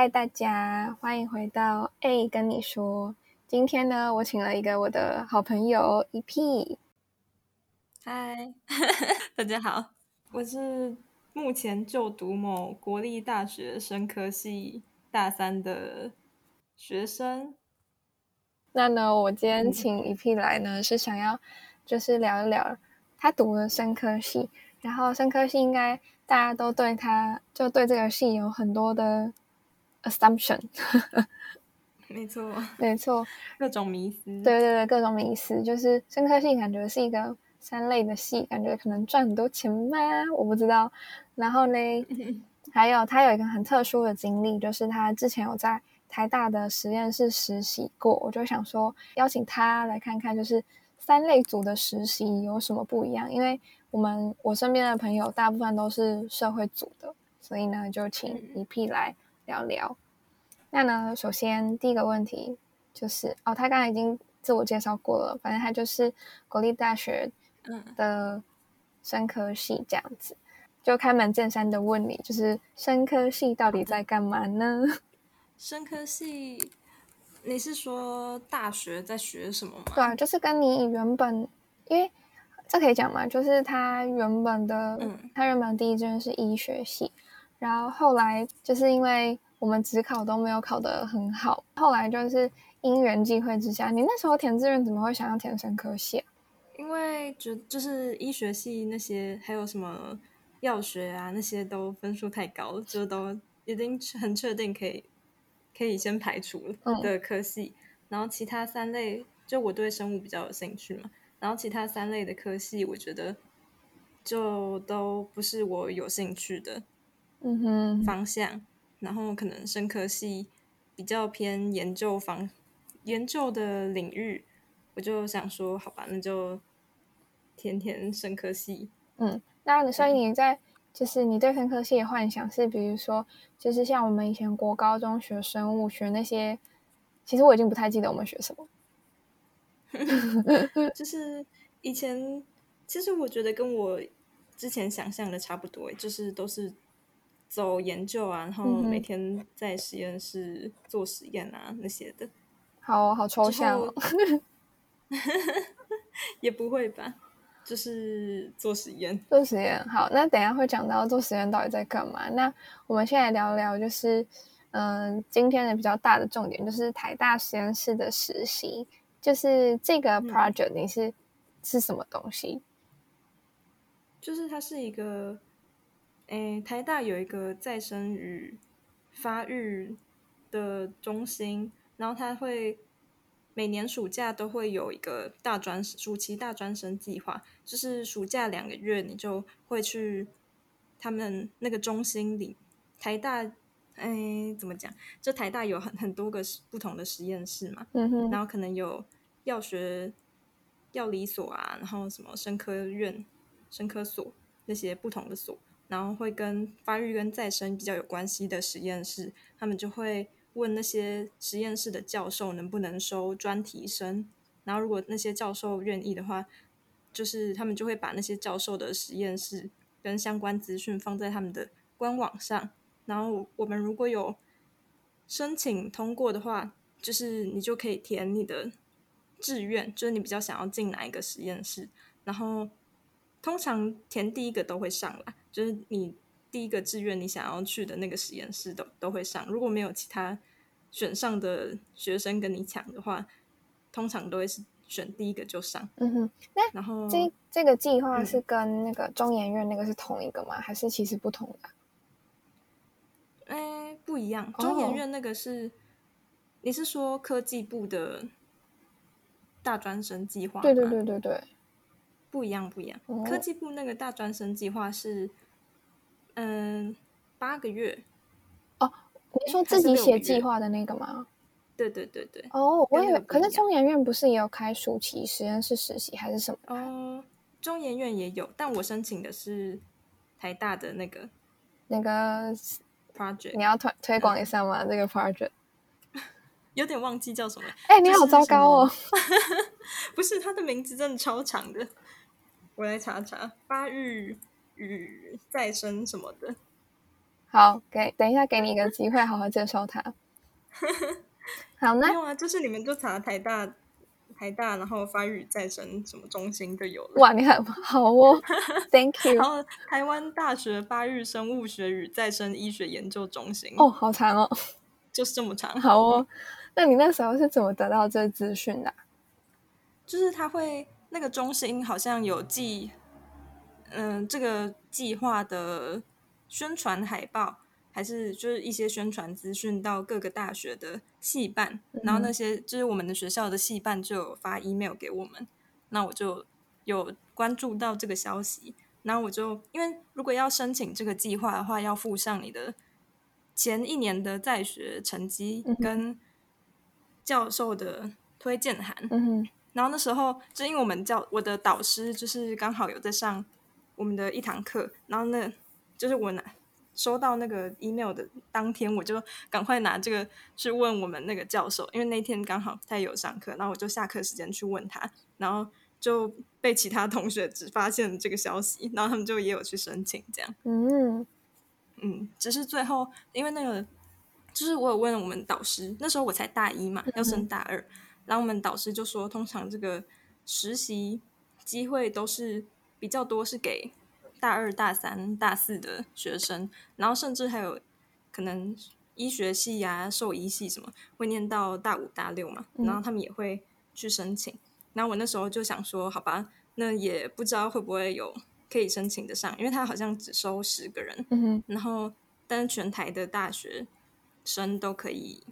嗨，大家欢迎回到 A 跟你说。今天呢，我请了一个我的好朋友 EP。嗨，大家好，我是目前就读某国立大学生科系大三的学生。那呢，我今天请 EP 来呢，是想要就是聊一聊他读的生科系，然后生科系应该大家都对他就对这个系有很多的。Assumption，没错，没错，各种迷思，对对对，各种迷思，就是生科系感觉是一个三类的系，感觉可能赚很多钱吗？我不知道。然后呢，还有他有一个很特殊的经历，就是他之前有在台大的实验室实习过，我就想说邀请他来看看，就是三类组的实习有什么不一样？因为我们我身边的朋友大部分都是社会组的，所以呢，就请一批来。聊聊，那呢？首先第一个问题就是哦，他刚才已经自我介绍过了，反正他就是国立大学的生科系这样子，就开门见山的问你，就是生科系到底在干嘛呢？生科系，你是说大学在学什么吗？对啊，就是跟你原本，因为这可以讲嘛，就是他原本的，嗯他原本第一志愿是医学系。然后后来就是因为我们只考都没有考得很好，后来就是因缘际会之下，你那时候填志愿怎么会想要填生科系啊？因为就就是医学系那些还有什么药学啊那些都分数太高，就都已经很确定可以可以先排除的科系。然后其他三类，就我对生物比较有兴趣嘛，然后其他三类的科系，我觉得就都不是我有兴趣的。嗯哼，方向，然后可能生科系比较偏研究方研究的领域，我就想说，好吧，那就填填生科系。嗯，那所以你在就是你对生科系的幻想是，比如说，就是像我们以前国高中学生物学那些，其实我已经不太记得我们学什么。就是以前，其实我觉得跟我之前想象的差不多，就是都是。走研究啊，然后每天在实验室做实验啊，那些的，好好抽象哦。也不会吧，就是做实验。做实验好，那等下会讲到做实验到底在干嘛。那我们现在聊聊，就是嗯，今天的比较大的重点就是台大实验室的实习，就是这个 project 你是是什么东西？就是它是一个。诶，台大有一个再生与发育的中心，然后他会每年暑假都会有一个大专暑期大专生计划，就是暑假两个月，你就会去他们那个中心里。台大，哎，怎么讲？就台大有很很多个不同的实验室嘛，嗯然后可能有药学、药理所啊，然后什么生科院、生科所那些不同的所。然后会跟发育跟再生比较有关系的实验室，他们就会问那些实验室的教授能不能收专题生。然后如果那些教授愿意的话，就是他们就会把那些教授的实验室跟相关资讯放在他们的官网上。然后我们如果有申请通过的话，就是你就可以填你的志愿，就是你比较想要进哪一个实验室。然后通常填第一个都会上啦。就是你第一个志愿，你想要去的那个实验室都都会上。如果没有其他选上的学生跟你抢的话，通常都会是选第一个就上。嗯哼，那然后这这个计划是跟那个中研院那个是同一个吗？还是其实不同的？哎，不一样。中研院那个是，你是说科技部的大专生计划？对对对对对。不一样，不一样。科技部那个大专生计划是，嗯，八个月。哦，你说自己写计划的那个吗？对对对对。哦，我以为，可是中研院不是也有开暑期实验室实习还是什么？哦，中研院也有，但我申请的是台大的那个那个 project。你要推推广一下吗？这个 project 有点忘记叫什么。哎，你好糟糕哦！不是，它的名字真的超长的。我来查查发育与再生什么的，好，给等一下给你一个机会，好好介绍他。好，呢没有啊，就是你们就查台大。台大，然后发育再生什么中心就有了。哇，你很好哦，Thank you。然后台湾大学发育生物学与再生医学研究中心。哦，好长哦，就是这么长。好哦，那你那时候是怎么得到这资讯的？就是他会那个中心好像有寄，嗯，这个计划的宣传海报。还是就是一些宣传资讯到各个大学的系办，然后那些就是我们的学校的系办就有发 email 给我们，那我就有关注到这个消息，然后我就因为如果要申请这个计划的话，要附上你的前一年的在学成绩跟教授的推荐函，然后那时候就因为我们教我的导师就是刚好有在上我们的一堂课，然后那就是我拿。收到那个 email 的当天，我就赶快拿这个去问我们那个教授，因为那天刚好他也有上课，然后我就下课时间去问他，然后就被其他同学只发现这个消息，然后他们就也有去申请，这样。嗯嗯，只是最后因为那个，就是我有问我们导师，那时候我才大一嘛，要升大二，然后我们导师就说，通常这个实习机会都是比较多，是给。大二、大三、大四的学生，然后甚至还有可能医学系呀、兽医系什么会念到大五、大六嘛，然后他们也会去申请。然后我那时候就想说，好吧，那也不知道会不会有可以申请得上，因为他好像只收十个人，然后但是全台的大学生都可以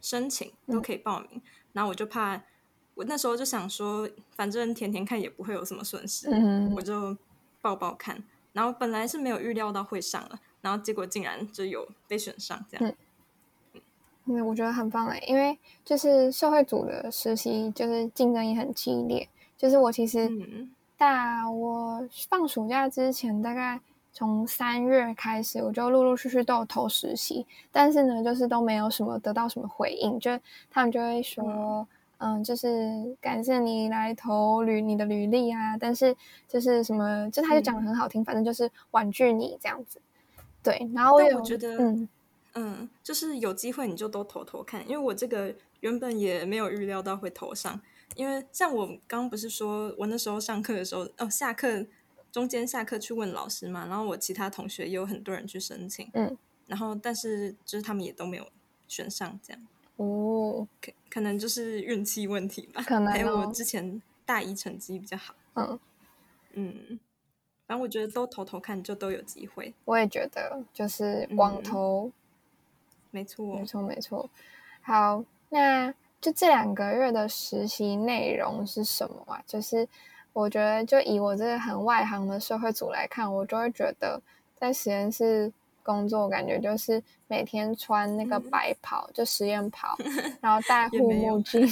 申请，都可以报名。然后我就怕，我那时候就想说，反正填填看也不会有什么损失，我就。报报看，然后本来是没有预料到会上了，然后结果竟然就有被选上，这样。嗯，我觉得很棒哎，因为就是社会组的实习，就是竞争也很激烈。就是我其实大我放暑假之前，大概从三月开始，我就陆陆续续都有投实习，但是呢，就是都没有什么得到什么回应，就他们就会说。嗯，就是感谢你来投履你的履历啊，但是就是什么，就他就讲的很好听，反正就是婉拒你这样子。对，然后我觉得，嗯嗯，就是有机会你就都投投看，因为我这个原本也没有预料到会投上，因为像我刚刚不是说我那时候上课的时候，哦，下课中间下课去问老师嘛，然后我其他同学也有很多人去申请，嗯，然后但是就是他们也都没有选上这样。哦，可可能就是运气问题吧。可能还有我之前大一成绩比较好。嗯嗯，反正我觉得都投投看，就都有机会。我也觉得，就是网投，没错，没错，没错。好，那就这两个月的实习内容是什么啊？就是我觉得，就以我这个很外行的社会组来看，我就会觉得在实验室。工作感觉就是每天穿那个白袍，就实验袍，然后戴护目镜，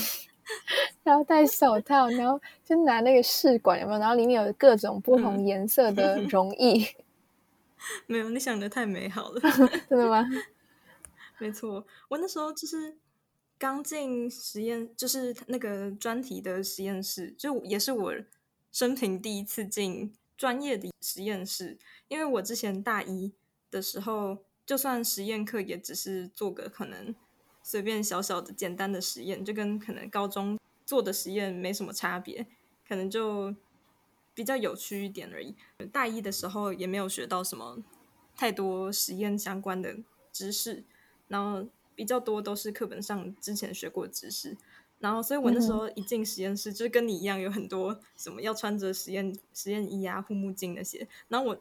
然后戴手套，然后就拿那个试管有没有？然后里面有各种不同颜色的 溶液。没有，你想的太美好了，真的吗？没错，我那时候就是刚进实验，就是那个专题的实验室，就也是我生平第一次进专业的实验室，因为我之前大一。的时候，就算实验课也只是做个可能随便小小的简单的实验，就跟可能高中做的实验没什么差别，可能就比较有趣一点而已。大一的时候也没有学到什么太多实验相关的知识，然后比较多都是课本上之前学过知识，然后所以我那时候一进实验室，就是跟你一样有很多什么要穿着实验实验衣啊、护目镜那些，然后我。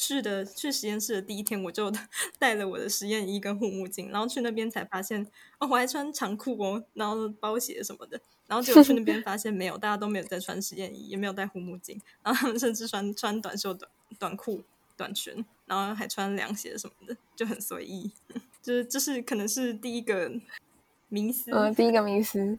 去的去实验室的第一天，我就 带了我的实验衣跟护目镜，然后去那边才发现，哦，我还穿长裤哦，然后包鞋什么的，然后结果去那边发现没有，大家都没有在穿实验衣，也没有戴护目镜，然后他们甚至穿穿短袖短短裤短裙，然后还穿凉鞋什么的，就很随意，就是这是可能是第一个迷思，嗯，第一个迷思，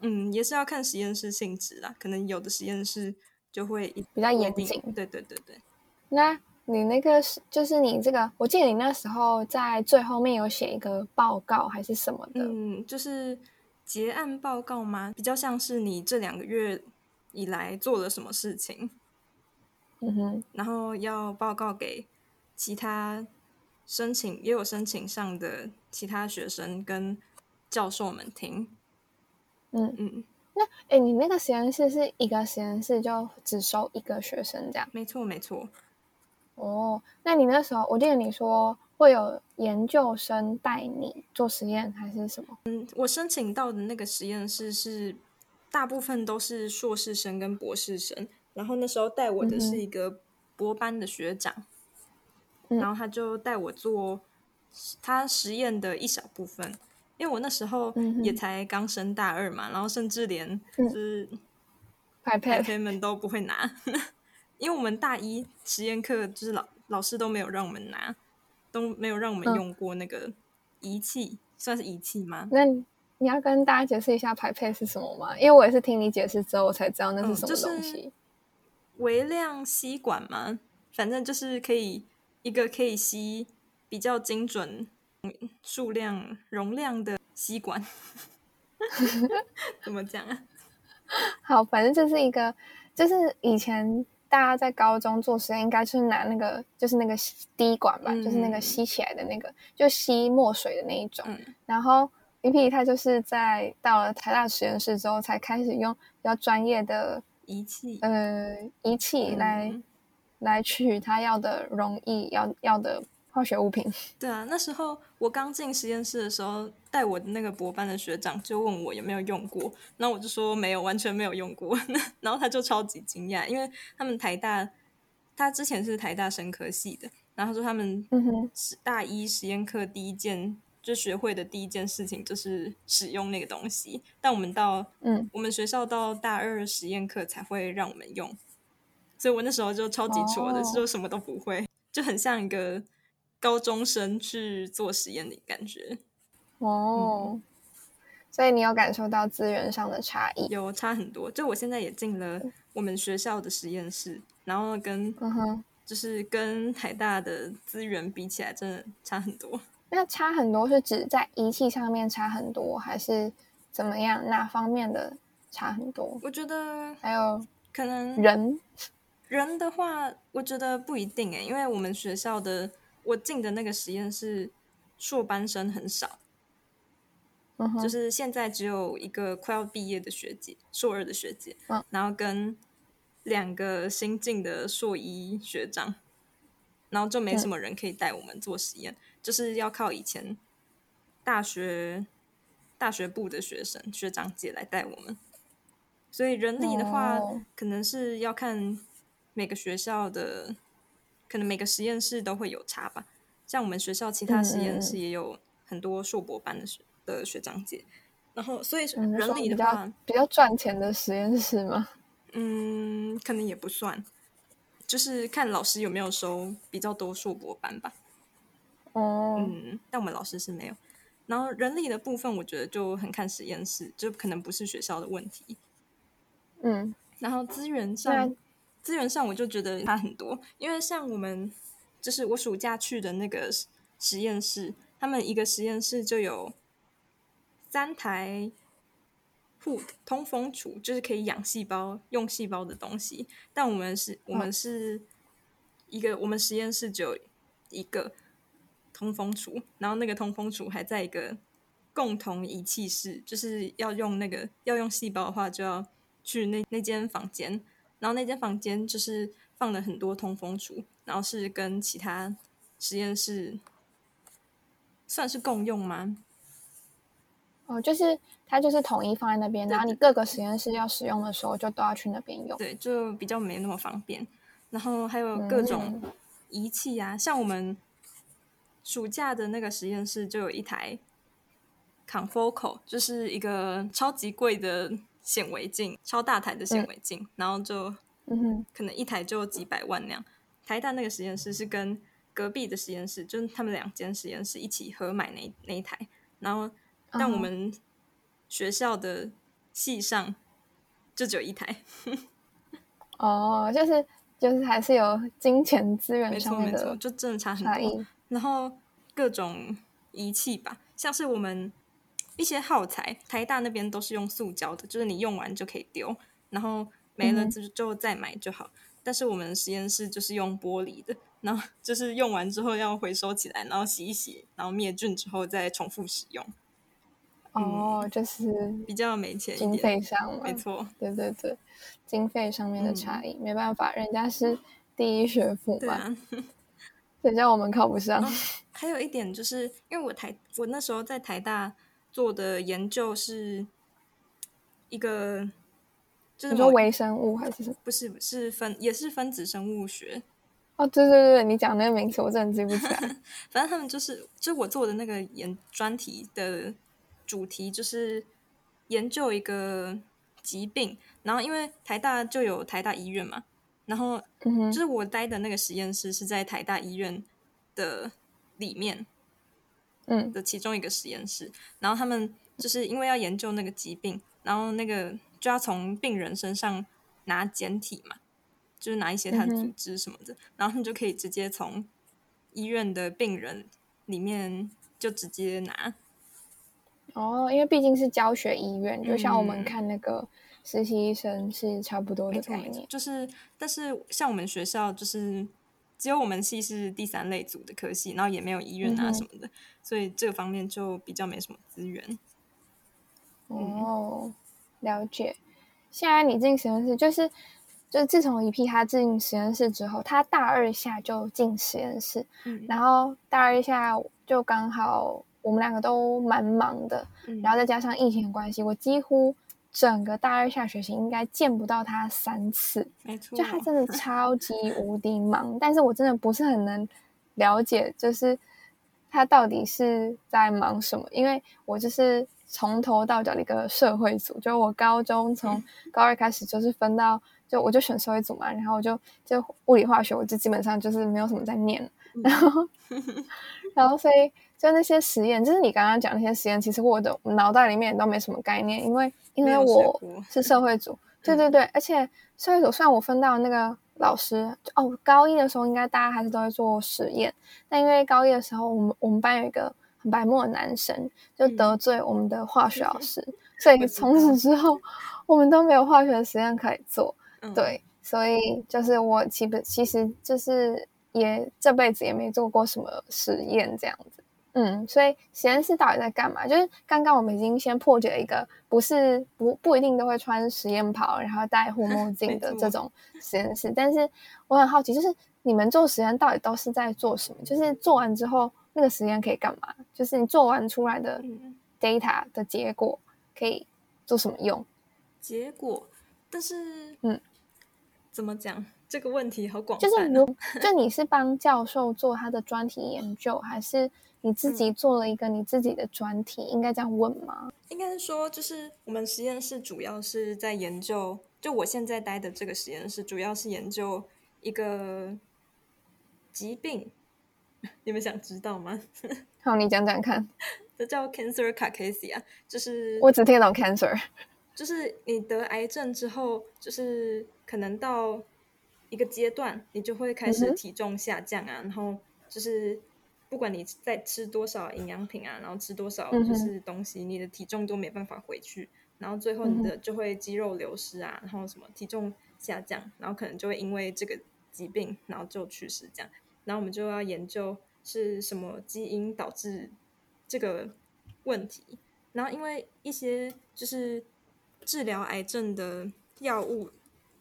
嗯，也是要看实验室性质啦，可能有的实验室就会比较严谨，对对对对，那。你那个是，就是你这个，我记得你那时候在最后面有写一个报告还是什么的？嗯，就是结案报告吗？比较像是你这两个月以来做了什么事情，嗯哼，然后要报告给其他申请，也有申请上的其他学生跟教授们听。嗯嗯，那哎，你那个实验室是一个实验室就只收一个学生这样？没错，没错。哦，那你那时候，我记得你说会有研究生带你做实验，还是什么？嗯，我申请到的那个实验室是大部分都是硕士生跟博士生，然后那时候带我的是一个博班的学长，然后他就带我做他实验的一小部分，因为我那时候也才刚升大二嘛，然后甚至连就是排配们都不会拿。因为我们大一实验课就是老老师都没有让我们拿，都没有让我们用过那个仪器，算是仪器吗？那你要跟大家解释一下排配是什么吗？因为我也是听你解释之后，我才知道那是什么东西。微量吸管吗？反正就是可以一个可以吸比较精准数量容量的吸管。怎么讲啊？好，反正这是一个，就是以前。大家在高中做实验，应该是拿那个，就是那个滴管吧，就是那个吸起来的那个，就吸墨水的那一种。然后皮皮他就是在到了台大实验室之后，才开始用比较专业的仪器，呃，仪器来来取他要的容易要要的。化学物品。对啊，那时候我刚进实验室的时候，带我的那个博班的学长就问我有没有用过，然后我就说没有，完全没有用过。然后他就超级惊讶，因为他们台大，他之前是台大生科系的，然后说他们大一实验课第一件就学会的第一件事情就是使用那个东西，但我们到嗯，我们学校到大二实验课才会让我们用，所以我那时候就超级挫的，就什么都不会，就很像一个。高中生去做实验的感觉哦，所以你有感受到资源上的差异？有差很多。就我现在也进了我们学校的实验室，然后跟嗯哼，就是跟台大的资源比起来，真的差很多。那差很多是指在仪器上面差很多，还是怎么样？哪方面的差很多？我觉得还有可能人人的话，我觉得不一定诶，因为我们学校的。我进的那个实验室，硕班生很少，就是现在只有一个快要毕业的学姐，硕二的学姐，然后跟两个新进的硕一学长，然后就没什么人可以带我们做实验，就是要靠以前大学大学部的学生学长姐来带我们，所以人力的话，可能是要看每个学校的。可能每个实验室都会有差吧，像我们学校其他实验室也有很多硕博班的学的学长姐，然后所以人力的话比较赚钱的实验室吗？嗯，可能也不算，就是看老师有没有收比较多硕博班吧。哦，嗯，但我们老师是没有。然后人力的部分，我觉得就很看实验室，就可能不是学校的问题。嗯，然后资源上。资源上我就觉得差很多，因为像我们就是我暑假去的那个实验室，他们一个实验室就有三台护通风橱，就是可以养细胞用细胞的东西。但我们是我们是一个我们实验室只有一个通风橱，然后那个通风橱还在一个共同仪器室，就是要用那个要用细胞的话，就要去那那间房间。然后那间房间就是放了很多通风橱，然后是跟其他实验室算是共用吗？哦，就是它就是统一放在那边，然后你各个实验室要使用的时候就都要去那边用。对，就比较没那么方便。然后还有各种仪器啊，像我们暑假的那个实验室就有一台 confocal，就是一个超级贵的。显微镜超大台的显微镜，然后就嗯可能一台就几百万那样。台大那个实验室是跟隔壁的实验室，就是他们两间实验室一起合买那那一台。然后，但我们学校的系上就只有一台。哦，就是就是还是有金钱资源上面的，就真的差很多。然后各种仪器吧，像是我们。一些耗材，台大那边都是用塑胶的，就是你用完就可以丢，然后没了就就再买就好。但是我们实验室就是用玻璃的，然后就是用完之后要回收起来，然后洗一洗，然后灭菌之后再重复使用。哦，就是比较没钱，经费上，没错，对对对，经费上面的差异，没办法，人家是第一学府嘛，谁叫我们考不上？还有一点就是，因为我台我那时候在台大做的研究是一个，就是说微生物还是什么？不是，是分也是分子生物学。哦，对对对，你讲那个名词我真的记不起来。反正他们就是，就我做的那个研专题的。主题就是研究一个疾病，然后因为台大就有台大医院嘛，然后就是我待的那个实验室是在台大医院的里面，嗯的其中一个实验室，然后他们就是因为要研究那个疾病，然后那个就要从病人身上拿简体嘛，就是拿一些他的组织什么的，然后他们就可以直接从医院的病人里面就直接拿。哦，因为毕竟是教学医院，就像我们看那个实习医生是差不多的概念。就是，但是像我们学校，就是只有我们系是第三类组的科系，然后也没有医院啊什么的，所以这方面就比较没什么资源。哦，了解。现在你进实验室，就是就是自从一批他进实验室之后，他大二下就进实验室，然后大二下就刚好。我们两个都蛮忙的，然后再加上疫情的关系，我几乎整个大二下学期应该见不到他三次。没错，就他真的 超级无敌忙，但是我真的不是很能了解，就是他到底是在忙什么，因为我就是从头到脚的一个社会组，就是我高中从高二开始就是分到，就我就选社会组嘛，然后我就就物理化学，我就基本上就是没有什么在念，然后 然后所以。就那些实验，就是你刚刚讲那些实验，其实我的脑袋里面都没什么概念，因为因为我是社会组，对对对，而且社会组虽然我分到那个老师哦，高一的时候应该大家还是都会做实验，但因为高一的时候我们我们班有一个很白目的男生，就得罪我们的化学老师，所以从此之后我们都没有化学实验可以做，对，所以就是我其实其实就是也这辈子也没做过什么实验这样子。嗯，所以实验室到底在干嘛？就是刚刚我们已经先破解了一个不是不不一定都会穿实验袍，然后戴护目镜的这种 实验室。但是我很好奇，就是你们做实验到底都是在做什么？就是做完之后那个实验可以干嘛？就是你做完出来的 data 的结果可以做什么用？结果，但是嗯，怎么讲？这个问题好广泛。就是如就你是帮教授做他的专题研究，还是？你自己做了一个你自己的专题，应该这样问吗？应该是说，就是我们实验室主要是在研究，就我现在待的这个实验室，主要是研究一个疾病。你们想知道吗？好，你讲讲看。这叫 cancer cachexia，就是我只听懂 cancer，就是你得癌症之后，就是可能到一个阶段，你就会开始体重下降啊，然后就是。不管你在吃多少营养品啊，然后吃多少就是东西，你的体重都没办法回去，然后最后你的就会肌肉流失啊，然后什么体重下降，然后可能就会因为这个疾病，然后就去世这样。然后我们就要研究是什么基因导致这个问题，然后因为一些就是治疗癌症的药物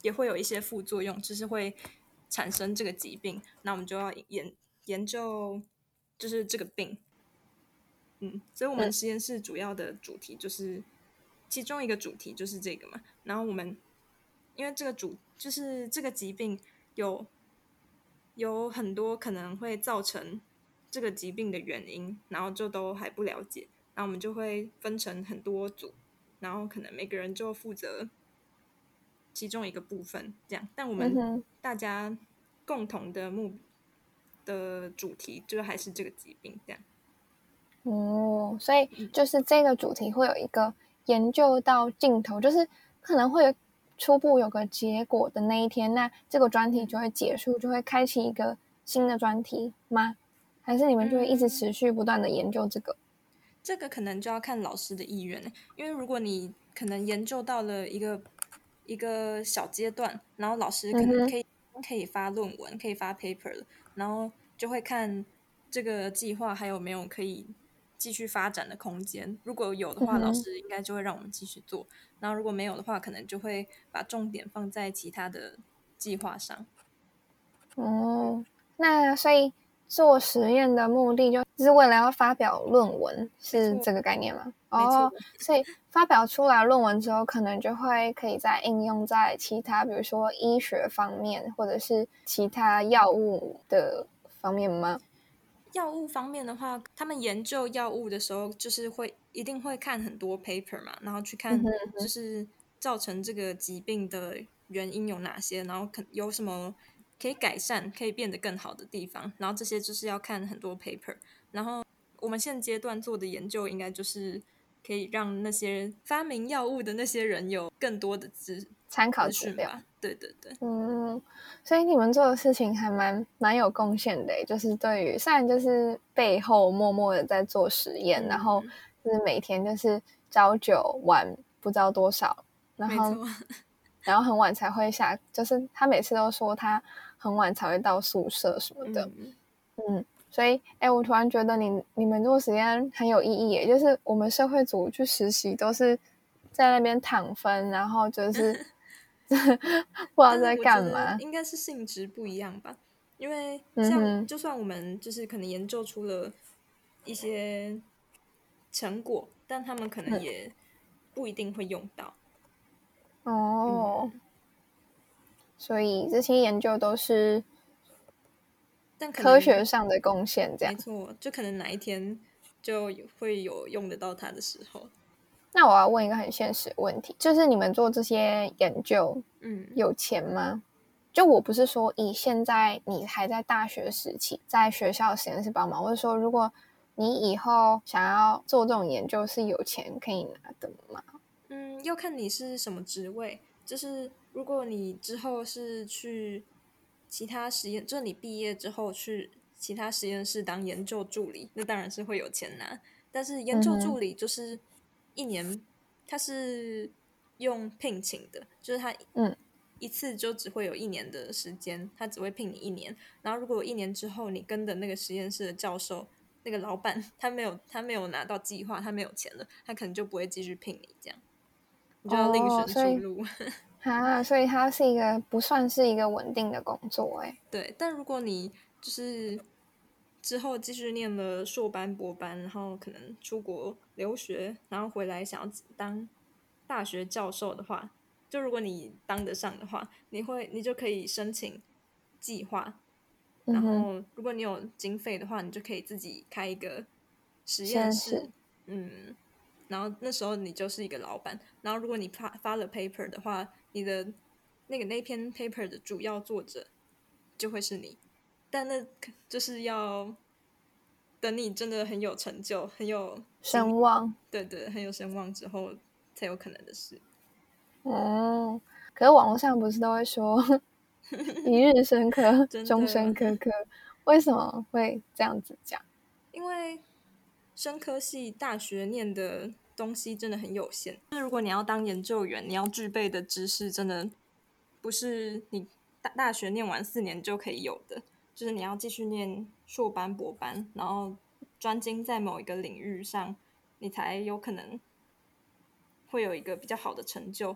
也会有一些副作用，就是会产生这个疾病，那我们就要研研究。就是这个病，嗯，所以我们实验室主要的主题就是其中一个主题就是这个嘛。然后我们因为这个主就是这个疾病有有很多可能会造成这个疾病的原因，然后就都还不了解，然后我们就会分成很多组，然后可能每个人就负责其中一个部分这样。但我们大家共同的目。的主题就还是这个疾病这样，哦，所以就是这个主题会有一个研究到尽头，就是可能会有初步有个结果的那一天，那这个专题就会结束，就会开启一个新的专题吗？还是你们就会一直持续不断的研究这个？这个可能就要看老师的意愿因为如果你可能研究到了一个一个小阶段，然后老师可能可以可以发论文，可以发 paper 了，然后就会看这个计划还有没有可以继续发展的空间。如果有的话，老师应该就会让我们继续做；然后如果没有的话，可能就会把重点放在其他的计划上。哦，那所以。做实验的目的就是为了要发表论文，是这个概念吗？哦，所以发表出来论文之后，可能就会可以再应用在其他，比如说医学方面，或者是其他药物的方面吗？药物方面的话，他们研究药物的时候，就是会一定会看很多 paper 嘛，然后去看就是造成这个疾病的原因有哪些，然后可有什么。可以改善，可以变得更好的地方，然后这些就是要看很多 paper，然后我们现阶段做的研究，应该就是可以让那些发明药物的那些人有更多的资参考资料。对对对，嗯，所以你们做的事情还蛮蛮有贡献的，就是对于虽然就是背后默默的在做实验，然后就是每天就是朝九晚不知道多少，然后然后很晚才会下，就是他每次都说他。很晚才会到宿舍什么的，嗯，所以，哎，我突然觉得你你们做实验很有意义，耶，就是我们社会组去实习都是在那边躺分，然后就是 不知道在干嘛，应该是性质不一样吧？因为像就算我们就是可能研究出了一些成果，但他们可能也不一定会用到。哦。所以这些研究都是，但科学上的贡献，这样没错，就可能哪一天就会有用得到它的时候。那我要问一个很现实的问题，就是你们做这些研究，嗯，有钱吗？就我不是说以现在你还在大学时期，在学校实验室帮忙，我是说如果你以后想要做这种研究，是有钱可以拿的吗？嗯，要看你是什么职位，就是。如果你之后是去其他实验，就是你毕业之后去其他实验室当研究助理，那当然是会有钱拿。但是研究助理就是一年，他是用聘请的，就是他嗯一次就只会有一年的时间，他只会聘你一年。然后如果一年之后你跟的那个实验室的教授、那个老板他没有他没有拿到计划，他没有钱了，他可能就不会继续聘你，这样你就要另选出路。啊，所以它是一个不算是一个稳定的工作，哎。对，但如果你就是之后继续念了硕班、博班，然后可能出国留学，然后回来想要当大学教授的话，就如果你当得上的话，你会你就可以申请计划，然后如果你有经费的话，你就可以自己开一个实验室，嗯。然后那时候你就是一个老板。然后如果你发发了 paper 的话，你的那个那篇 paper 的主要作者就会是你。但那就是要等你真的很有成就、很有声望，对对，很有声望之后才有可能的事。哦，可是网络上不是都会说 一日生 科，终身科科，为什么会这样子讲？因为。生科系大学念的东西真的很有限。那如果你要当研究员，你要具备的知识真的不是你大大学念完四年就可以有的，就是你要继续念硕班、博班，然后专精在某一个领域上，你才有可能会有一个比较好的成就。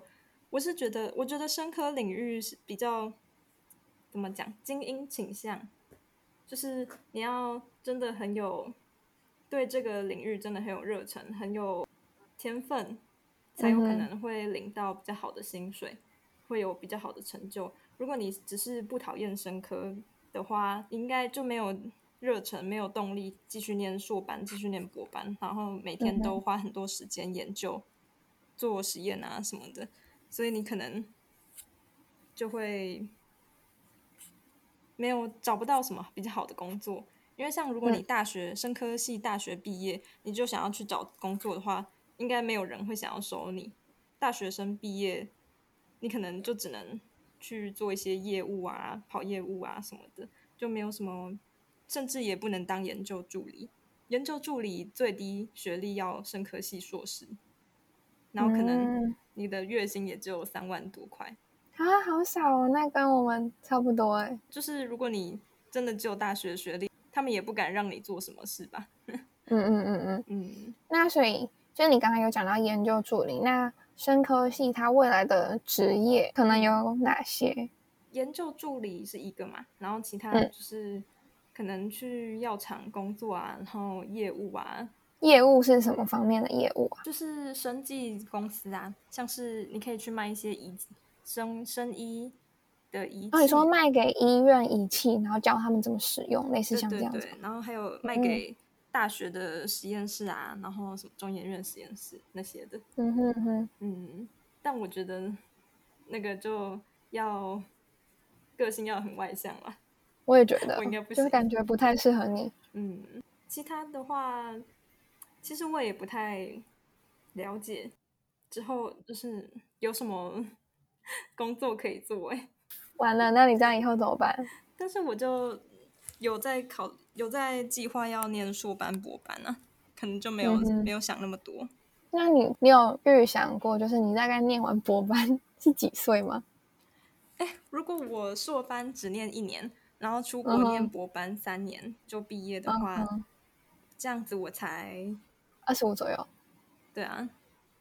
我是觉得，我觉得生科领域是比较怎么讲，精英倾向，就是你要真的很有。对这个领域真的很有热忱，很有天分，才有可能会领到比较好的薪水，会有比较好的成就。如果你只是不讨厌生科的话，应该就没有热忱，没有动力继续念硕班，继续念博班，然后每天都花很多时间研究、做实验啊什么的，所以你可能就会没有找不到什么比较好的工作。因为像如果你大学生科系大学毕业，你就想要去找工作的话，应该没有人会想要收你。大学生毕业，你可能就只能去做一些业务啊，跑业务啊什么的，就没有什么，甚至也不能当研究助理。研究助理最低学历要生科系硕士，然后可能你的月薪也只有三万多块。啊，好少哦，那跟我们差不多哎。就是如果你真的只有大学学历，他们也不敢让你做什么事吧？嗯嗯嗯嗯嗯。那所以，就你刚才有讲到研究助理，那生科系它未来的职业可能有哪些？研究助理是一个嘛，然后其他就是可能去药厂工作啊，然后业务啊。业务是什么方面的业务啊？就是生技公司啊，像是你可以去卖一些仪生生医的仪器。哦，你说卖给医院仪器，然后教他们怎么使用，类似像这样子。然后还有卖给大学的实验室啊，然后什么中研院实验室那些的。嗯哼哼，嗯，但我觉得那个就要个性要很外向了。我也觉 得，我应该不就感觉不太适合你。嗯，其他的话。其实我也不太了解，之后就是有什么工作可以做哎，完了，那你这样以后怎么办？但是我就有在考，有在计划要念硕班、博班啊，可能就没有没有想那么多。那你你有预想过，就是你大概念完博班 是几岁吗？哎，如果我硕班只念一年，然后出国念博班三年就毕业的话，这样子我才。二十五左右，对啊，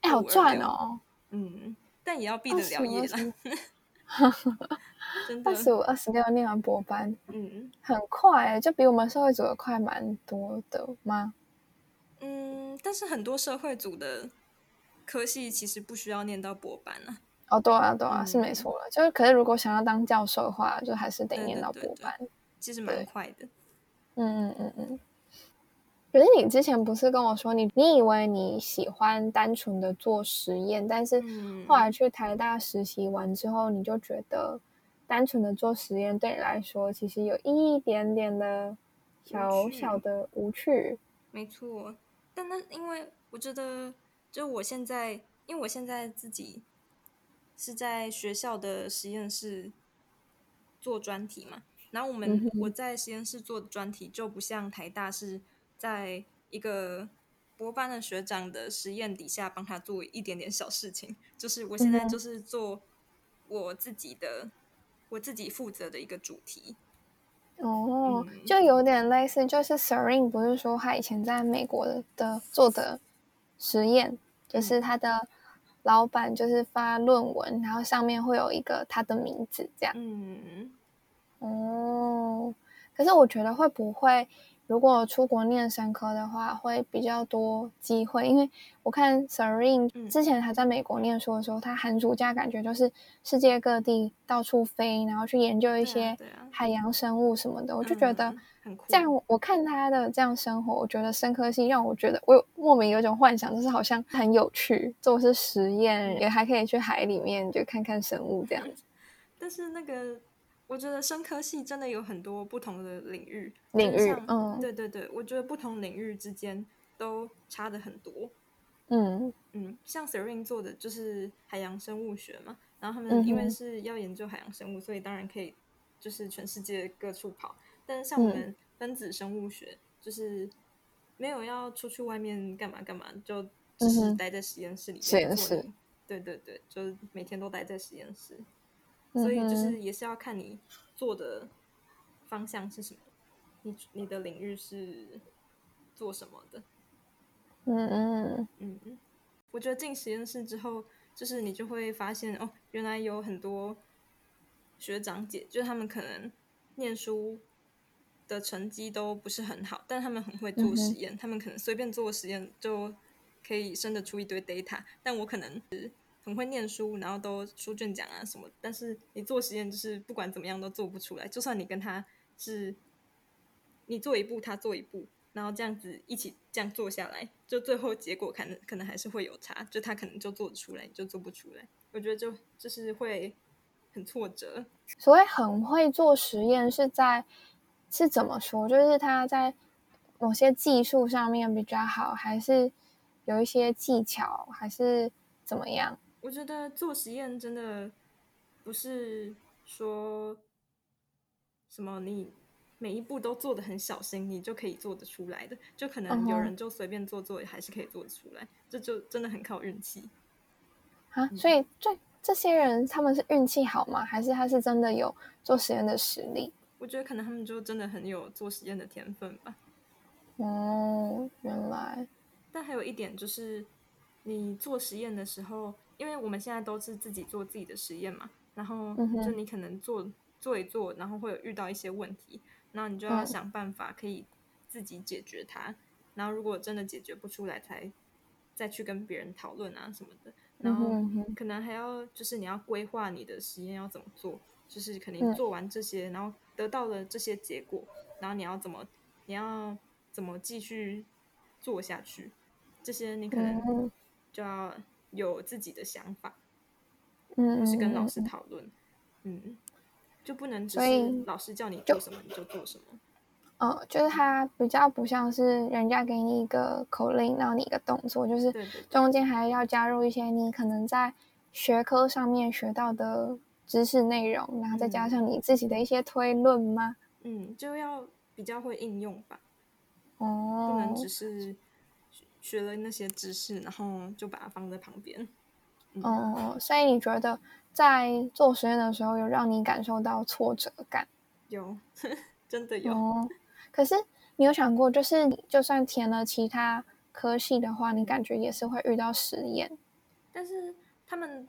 哎，好赚哦。嗯，但也要毕得了业了。二十五、二十六念完博班，嗯，很快，就比我们社会组的快蛮多的吗？嗯，但是很多社会组的科系其实不需要念到博班啊。哦，对啊，对啊，是没错了。就是，可是如果想要当教授的话，就还是得念到博班。其实蛮快的。嗯嗯嗯嗯。可是你之前不是跟我说，你你以为你喜欢单纯的做实验，但是后来去台大实习完之后，你就觉得单纯的做实验对你来说，其实有一点点的小小的无趣。没错，但那因为我觉得，就我现在，因为我现在自己是在学校的实验室做专题嘛，然后我们我在实验室做的专题就不像台大是。在一个博班的学长的实验底下，帮他做一点点小事情，就是我现在就是做我自己的，我自己负责的一个主题。哦，就有点类似，就是 Serene 不是说他以前在美国的做的实验，就是他的老板就是发论文，然后上面会有一个他的名字，这样。嗯，哦，可是我觉得会不会？如果出国念生科的话，会比较多机会，因为我看 Serene 之前还在美国念书的时候，他寒暑假感觉就是世界各地到处飞，然后去研究一些海洋生物什么的。我就觉得这样，我看他的这样生活，我觉得生科系让我觉得我有莫名有一种幻想，就是好像很有趣，做是实验，也还可以去海里面就看看生物这样子。但是那个。我觉得生科系真的有很多不同的领域，领域，嗯，对对对，我觉得不同领域之间都差的很多，嗯。嗯，像 Serene 做的就是海洋生物学嘛，然后他们因为是要研究海洋生物，所以当然可以就是全世界各处跑，但是像我们分子生物学就是没有要出去外面干嘛干嘛，就只是待在实验室里面，实验室，对对对，就是每天都待在实验室。所以就是也是要看你做的方向是什么，你你的领域是做什么的？嗯嗯嗯我觉得进实验室之后，就是你就会发现哦，原来有很多学长姐，就是他们可能念书的成绩都不是很好，但他们很会做实验，他们可能随便做实验就可以生得出一堆 data，但我可能是。很会念书，然后都书卷奖啊什么，但是你做实验就是不管怎么样都做不出来。就算你跟他是，你做一步他做一步，然后这样子一起这样做下来，就最后结果可能可能还是会有差。就他可能就做得出来，你就做不出来。我觉得就就是会很挫折。所谓很会做实验是在是怎么说？就是他在某些技术上面比较好，还是有一些技巧，还是怎么样？我觉得做实验真的不是说什么你每一步都做的很小心，你就可以做得出来的。就可能有人就随便做做，还是可以做得出来。这就真的很靠运气啊！所以这这些人他们是运气好吗？还是他是真的有做实验的实力？我觉得可能他们就真的很有做实验的天分吧。哦，原来。但还有一点就是，你做实验的时候，因为我们现在都是自己做自己的实验嘛，然后就你可能做做一做，然后会有遇到一些问题，然后你就要想办法可以自己解决它。然后如果真的解决不出来，才再去跟别人讨论啊什么的。然后可能还要就是你要规划你的实验要怎么做，就是肯定做完这些，然后得到了这些结果，然后你要怎么你要怎么继续做下去。这些你可能就要有自己的想法，嗯，是跟老师讨论，嗯，就不能只是老师叫你做什么你就做什么。嗯，就是它比较不像是人家给你一个口令，然后你一个动作，就是中间还要加入一些你可能在学科上面学到的知识内容，然后再加上你自己的一些推论吗？嗯，就要比较会应用吧。哦，不能只是。学了那些知识，然后就把它放在旁边。哦，所以你觉得在做实验的时候，有让你感受到挫折感？有，真的有。可是你有想过，就是你就算填了其他科系的话，你感觉也是会遇到实验。但是他们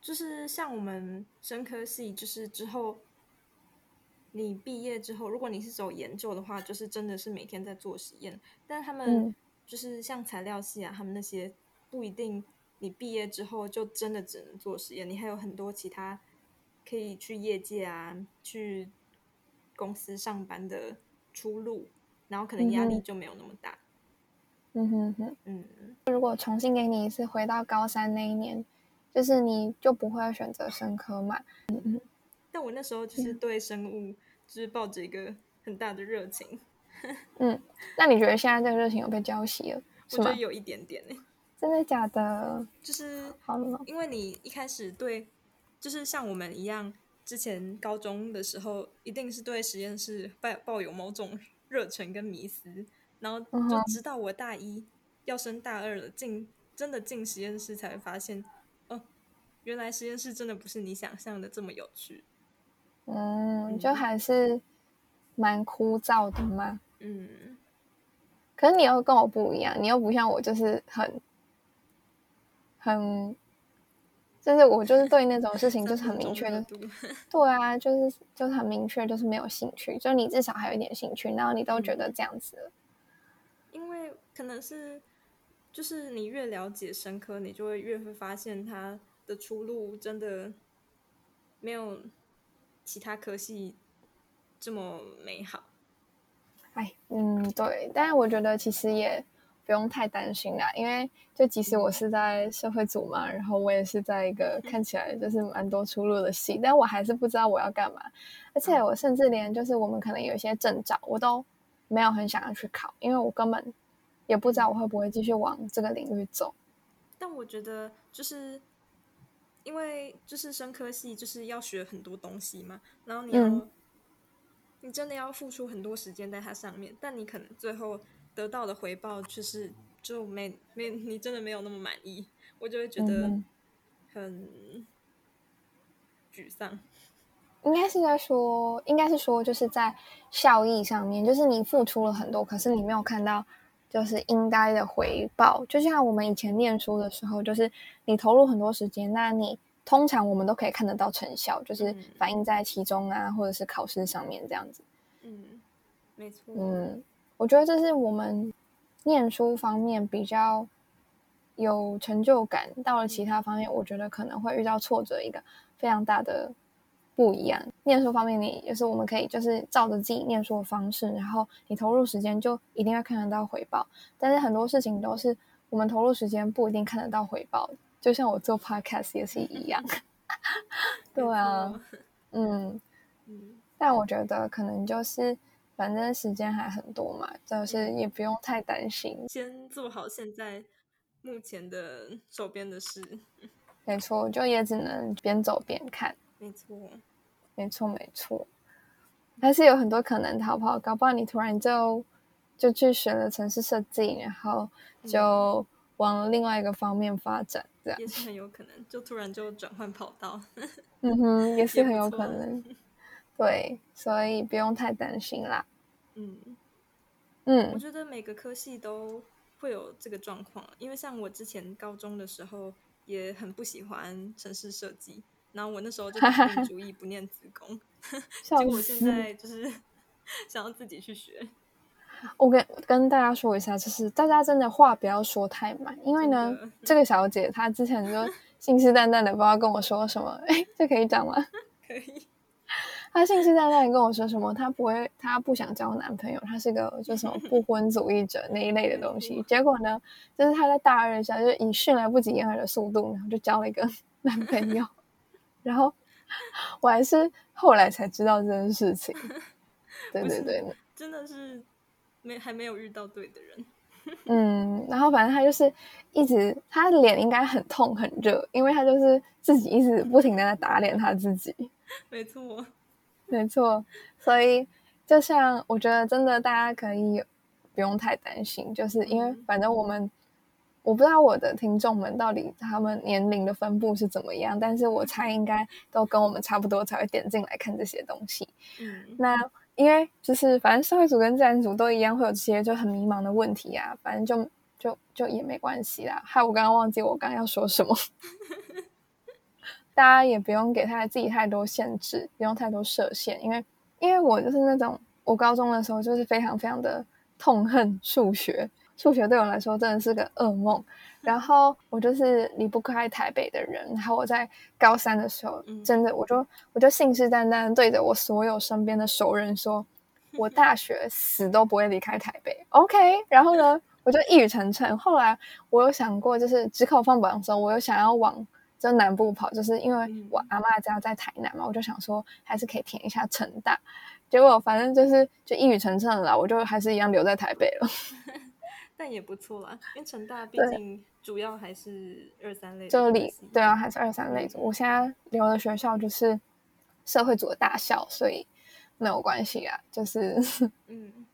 就是像我们生科系，就是之后你毕业之后，如果你是走研究的话，就是真的是每天在做实验。但他们。就是像材料系啊，他们那些不一定，你毕业之后就真的只能做实验，你还有很多其他可以去业界啊，去公司上班的出路，然后可能压力就没有那么大。嗯哼哼，嗯，如果重新给你一次回到高三那一年，就是你就不会选择生科嘛？嗯嗯。但我那时候就是对生物就是抱着一个很大的热情。嗯，那你觉得现在这个热情有被浇熄了？我觉得有一点点呢，真的假的？就是好了，因为你一开始对，就是像我们一样，之前高中的时候，一定是对实验室抱抱有某种热忱跟迷思，然后就直到我大一要升大二了，进真的进实验室，才发现，哦，原来实验室真的不是你想象的这么有趣。嗯，就还是蛮枯燥的嘛。嗯，可是你又跟我不一样，你又不像我，就是很很，就是我就是对那种事情 就是很明确的，对啊，就是就是很明确，就是没有兴趣。就你至少还有一点兴趣，然后你都觉得这样子，因为可能是就是你越了解深科，你就会越会发现他的出路真的没有其他科系这么美好。哎，嗯，对，但是我觉得其实也不用太担心啦，因为就即使我是在社会组嘛，然后我也是在一个看起来就是蛮多出路的系，但我还是不知道我要干嘛，而且我甚至连就是我们可能有一些证照，我都没有很想要去考，因为我根本也不知道我会不会继续往这个领域走。但我觉得就是因为就是生科系就是要学很多东西嘛，然后你要。你真的要付出很多时间在它上面，但你可能最后得到的回报却是就没没你真的没有那么满意，我就会觉得很沮丧。应该是在说，应该是说，就是在效益上面，就是你付出了很多，可是你没有看到就是应该的回报。就像我们以前念书的时候，就是你投入很多时间，那你。通常我们都可以看得到成效，就是反映在其中啊，或者是考试上面这样子。嗯，没错。嗯，我觉得这是我们念书方面比较有成就感。到了其他方面，我觉得可能会遇到挫折，一个非常大的不一样。念书方面，你就是我们可以就是照着自己念书的方式，然后你投入时间就一定会看得到回报。但是很多事情都是我们投入时间不一定看得到回报。就像我做 podcast 也是一样，对啊，嗯嗯，但我觉得可能就是反正时间还很多嘛，就是也不用太担心，先做好现在目前的手边的事。没错，就也只能边走边看。没错，没错，没错，还是有很多可能，好不好？搞不好你突然就就去学了城市设计，然后就往另外一个方面发展。这样也是很有可能，就突然就转换跑道。嗯哼，也是很有可能。对，所以不用太担心啦。嗯嗯，我嗯觉得每个科系都会有这个状况，因为像我之前高中的时候也很不喜欢城市设计，然后我那时候就打定主意不念资工，结果我现在就是 想要自己去学。我跟跟大家说一下，就是大家真的话不要说太满，因为呢，这个小姐她之前就 信誓旦旦的不知道跟我说什么，哎，这可以讲吗？可以，她信誓旦旦的跟我说什么，她不会，她不想交男朋友，她是个就什么不婚主义者那一类的东西。结果呢，就是她在大二的时候，就以迅雷不及掩耳的速度，然后就交了一个男朋友，然后我还是后来才知道这件事情。对对对，真的是没还没有遇到对的人。嗯，然后反正他就是一直，他的脸应该很痛很热，因为他就是自己一直不停的在打脸他自己，没错，没错。所以就像我觉得真的大家可以不用太担心，就是因为嗯反正我们我不知道我的听众们到底他们年龄的分布是怎么样，但是我猜应该都跟我们差不多才会点进来看这些东西。嗯，那因为就是反正社会组跟自然组都一样会有这些就很迷茫的问题啊，反正就就就也没关系啦。害我刚刚忘记我刚刚要说什么，大家也不用给他自己太多限制，不用太多设限，因为因为我就是那种我高中的时候就是非常非常的痛恨数学，数学对我来说真的是个噩梦。然后我就是离不开台北的人，然后我在高三的时候，嗯真的我就我就信誓旦旦对着我所有身边的熟人说，我大学死都不会离开台北。OK，然后呢，我就一语成谶。后来我有想过，就是只考放榜的时候，我有想要往就南部跑，就是因为嗯我阿妈家在台南嘛，我就想说还是可以填一下成大。结果反正就是就一语成谶了，我就还是一样留在台北了。但也不错啦，因为成大毕竟主要还是二三类的就理对啊，还是二三类组。我现在留的学校就是社会组的大校，所以没有关系啊。就是 嗯，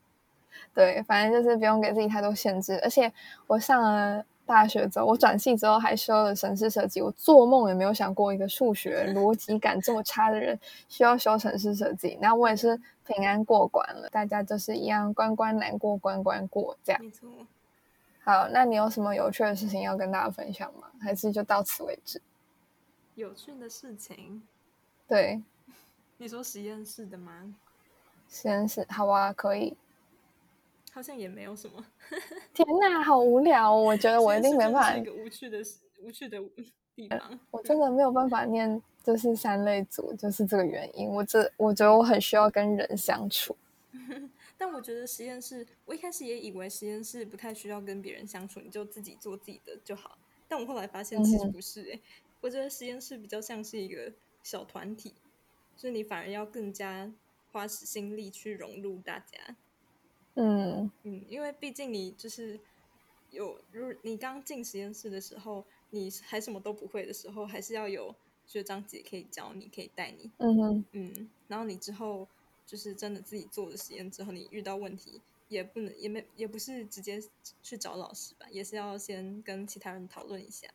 对，反正就是不用给自己太多限制。而且我上了大学之后，我转系之后还修了城市设计，我做梦也没有想过一个数学 逻辑感这么差的人需要修城市设计。那我也是平安过关了，大家就是一样关关难过关关过这样。没错。好，那你有什么有趣的事情要跟大家分享吗？还是就到此为止？有趣的事情，对，你说实验室的吗？实验室，好啊，可以。好像也没有什么。天呐，好无聊哦！我觉得我一定没办法一，个无趣的事无趣的地方。我真的没有办法念就是三类组，就是这个原因。我这我觉得我很需要跟人相处。但我觉得实验室，我一开始也以为实验室不太需要跟别人相处，你就自己做自己的就好。但我后来发现其实不是诶、我觉得实验室比较像是一个小团体，所以你反而要更加花心力去融入大家。嗯嗯，因为毕竟你就是有，如你刚进实验室的时候，你还什么都不会的时候，还是要有学长姐可以教你，可以带你。嗯哼，嗯，然后你之后就是真的自己做了实验之后，你遇到问题也不能也没也不是直接去找老师吧，也是要先跟其他人讨论一下。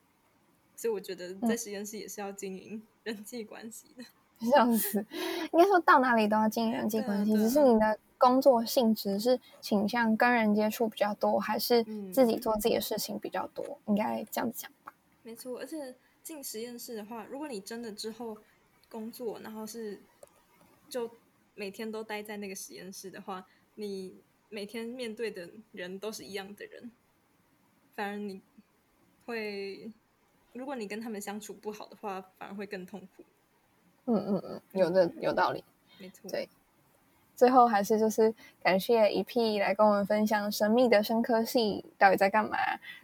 所以我觉得在实验室也是要经营人际关系的。这样子！应该说到哪里都要经营人际关系，只是你的工作性质是倾向跟人接触比较多，还是嗯自己做自己的事情比较多？应该这样子讲吧。没错，而且进实验室的话，如果你真的之后工作，然后是就每天都待在那个实验室的话，你每天面对的人都是一样的人，反而你会，如果你跟他们相处不好的话，反而会更痛苦。嗯嗯嗯，有的有道理。没错，对最后还是就是感谢 EP 来跟我们分享神秘的生科系到底在干嘛，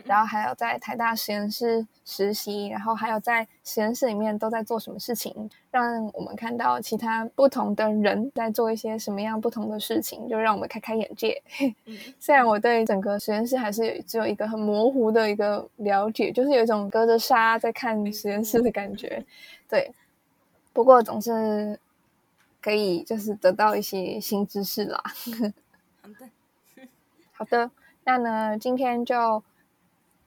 然后还有在台大实验室实习，然后还有在实验室里面都在做什么事情，让我们看到其他不同的人在做一些什么样不同的事情，就让我们开开眼界。嗯，虽然我对整个实验室还是只有一个很模糊的一个了解，就是有一种隔着纱在看实验室的感觉，对。不过总是可以就是得到一些新知识啦。好的，好的，那呢今天就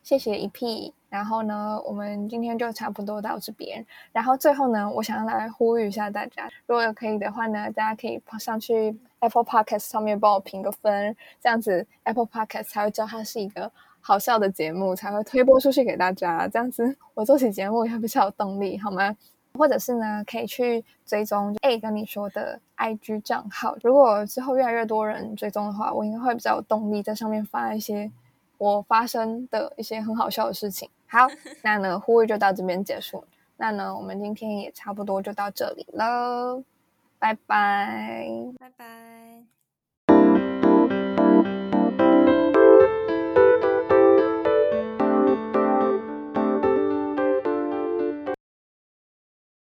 谢谢一 P，然后呢，我们今天就差不多到这边。然后最后呢，我想要来呼吁一下大家，如果可以的话呢，大家可以跑上去 Apple Podcast 上面帮我评个分，这样子 Apple Podcast 才会知道它是一个好笑的节目，才会推播出去给大家。这样子我做起节目也比较有动力，好吗？或者是呢，可以去追踪 A 跟你说的 IG 账号。如果之后越来越多人追踪的话，我应该会比较有动力在上面发一些我发生的一些很好笑的事情。好，那呢，呼吁就到这边结束。那呢，我们今天也差不多就到这里了，拜拜，拜拜。